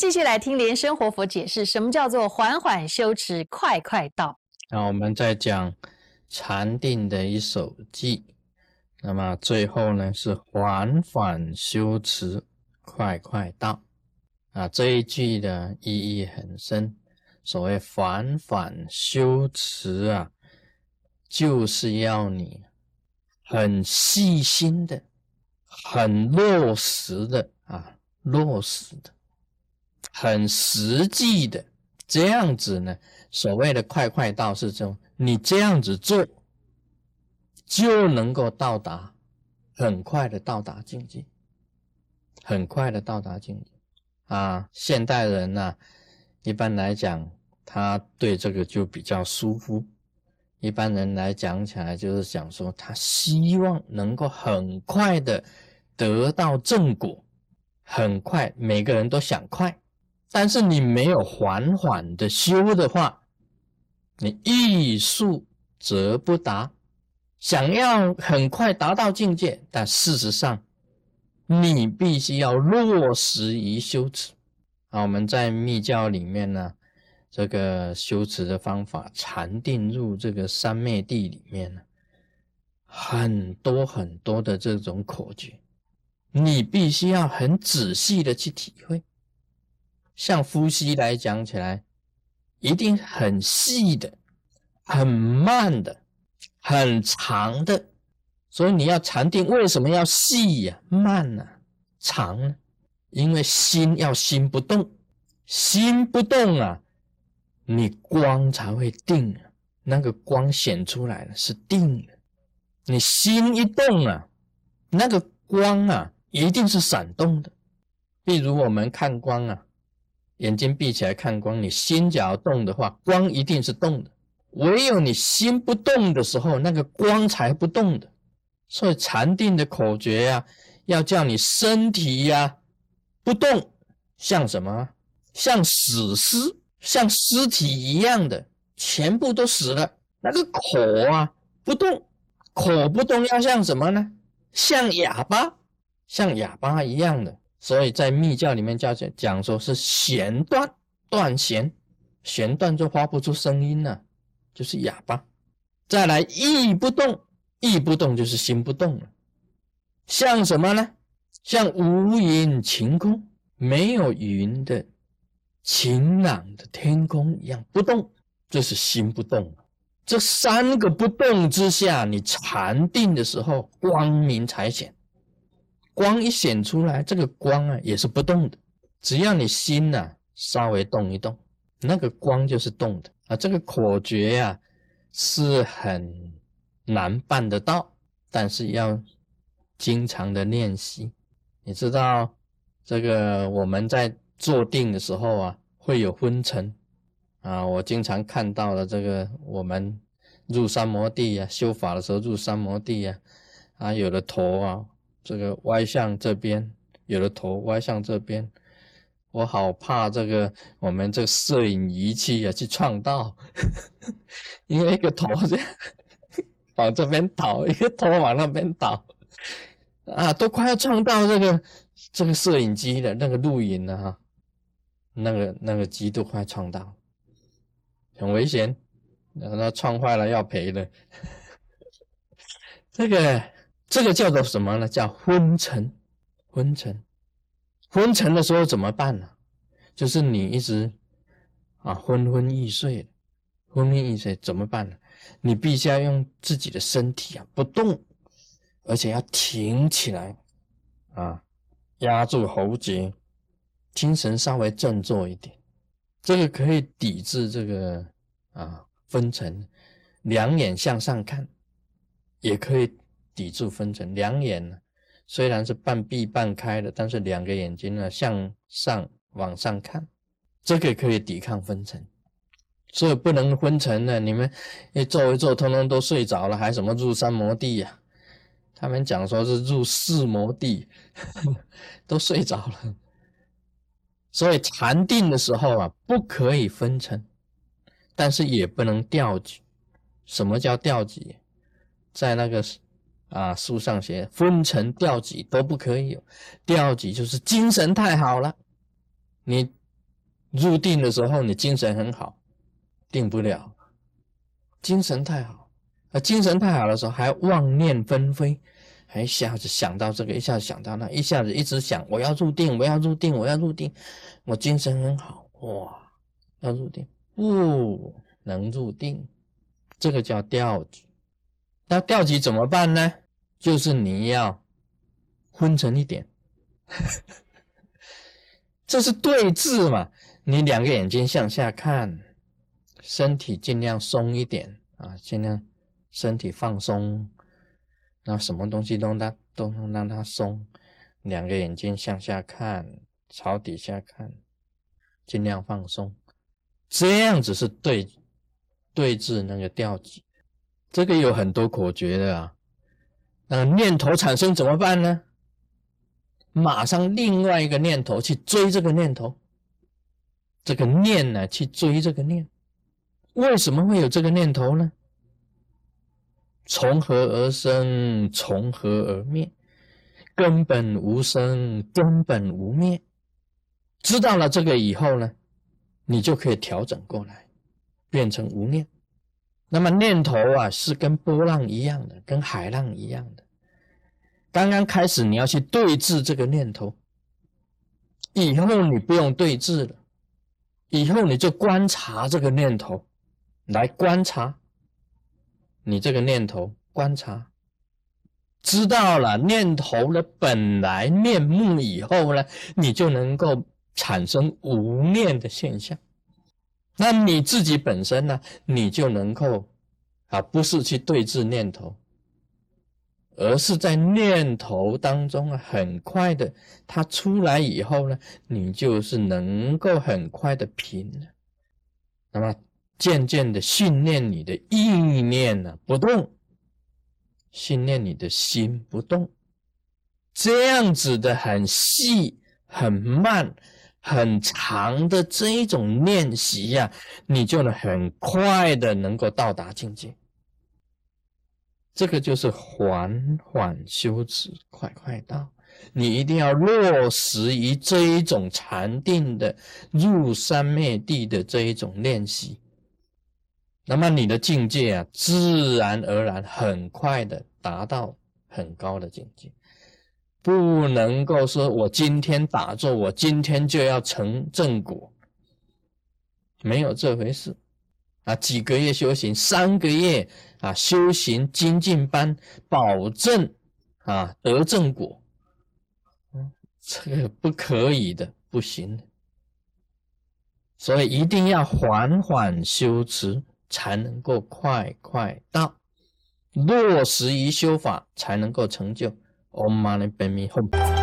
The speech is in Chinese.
继续来听莲生活佛解释，什么叫做缓缓修持，快快到。那我们在讲禅定的一首偈，那么最后呢是缓缓修持，快快到。啊，这一句的意义很深。所谓缓缓修持啊，就是要你很细心的、很落实的啊，落实的、很实际的这样子呢。所谓的快快到是这种，你这样子做就能够到达，很快的到达境界，很快的到达境界。啊，现代人呢，一般来讲，他对这个就比较舒服。一般人来讲起来，就是想说，他希望能够很快的得到正果，很快，每个人都想快。但是你没有缓缓的修的话，你欲速则不达。想要很快达到境界，但事实上。你必须要落实于修持啊！我们在密教里面呢，这个修持的方法，禅定入这个三昧地里面呢，很多很多的这种口诀，你必须要很仔细的去体会。像呼吸来讲起来，一定很细的、很慢的、很长的。所以你要禅定，为什么要细呀、慢呢、长呢？因为心要心不动，心不动啊，你光才会定啊。那个光显出来了是定的，你心一动啊，那个光啊一定是闪动的。比如我们看光啊，眼睛闭起来看光，你心只要动的话，光一定是动的。唯有你心不动的时候，那个光才不动的。所以禅定的口诀呀，要叫你身体呀不动，像什么？像死尸，像尸体一样的，全部都死了。那个口啊不动，口不动要像什么呢？像哑巴，像哑巴一样的。所以在密教里面叫讲讲说是弦断，断弦，弦断就发不出声音了，就是哑巴。再来意不动。意不动就是心不动了，像什么呢？像无云晴空，没有云的晴朗的天空一样不动，这是心不动了这三个不动之下，你禅定的时候，光明才显。光一显出来，这个光啊也是不动的。只要你心呐稍微动一动，那个光就是动的啊。这个口诀呀是很。难办得到，但是要经常的练习。你知道，这个我们在坐定的时候啊，会有昏沉啊。我经常看到了这个，我们入三摩地呀，修法的时候入三摩地呀，啊，有的头啊，这个歪向这边，有的头歪向这边，我好怕这个我们这个摄影仪器啊去撞到，因为一个头这样。往这边倒，一个头往那边倒，啊，都快要撞到这个这个摄影机的那个录影了哈，那个那个机都快撞到，很危险，让它撞坏了要赔的。这个这个叫做什么呢？叫昏沉，昏沉，昏沉的时候怎么办呢？就是你一直啊昏昏欲睡，昏昏欲睡怎么办呢？你必须要用自己的身体啊不动，而且要挺起来啊，压住喉结，精神稍微振作一点，这个可以抵制这个啊分层。两眼向上看，也可以抵住分层。两眼呢虽然是半闭半开的，但是两个眼睛呢向上往上看，这个可以抵抗分层。所以不能昏沉的，你们一坐一坐，通通都睡着了，还什么入三摩地呀？他们讲说是入四摩地，都睡着了。所以禅定的时候啊，不可以分沉，但是也不能掉举。什么叫掉举？在那个啊书上写，分沉掉举都不可以。掉举就是精神太好了，你入定的时候你精神很好，定不了，精神太好，啊，精神太好的时候还妄念纷飞，还一下子想到这个，一下子想到那，一下子一直想我要入定，我要入定，我要入定，我精神很好，哇，要入定，不能入定，这个叫掉举。那掉举怎么办呢？就是你要昏沉一点。这是对峙嘛？你两个眼睛向下看，身体尽量松一点啊，尽量身体放松，那什么东西都让都能让它松。两个眼睛向下看，朝底下看，尽量放松。这样子是对对峙那个调举，这个有很多口诀的啊。那念头产生怎么办呢？马上另外一个念头去追这个念头，这个念呢去追这个念，为什么会有这个念头呢？从何而生？从何而灭？根本无生，根本无灭。知道了这个以后呢，你就可以调整过来，变成无念。那么念头啊，是跟波浪一样的，跟海浪一样的。刚刚开始你要去对峙这个念头，以后你不用对峙了，以后你就观察这个念头，来观察你这个念头，观察，知道了念头的本来面目以后呢，你就能够产生无念的现象。那你自己本身呢，你就能够啊，不是去对峙念头。而是在念头当中啊，很快的，它出来以后呢，你就是能够很快的平。那么渐渐的训练你的意念呢不动，训练你的心不动，这样子的很细、很慢、很长的这一种练习呀，你就能很快的能够到达境界。这个就是缓缓修持，快快到。你一定要落实于这一种禅定的入三昧地的这一种练习，那么你的境界啊，自然而然很快的达到很高的境界。不能够说我今天打坐，我今天就要成正果，没有这回事。啊，几个月修行，三个月啊，修行精进班，保证啊得正果。这个不可以的，不行的。所以一定要缓缓修持，才能够快快到落实于修法，才能够成就。Om Mani Padme Hum。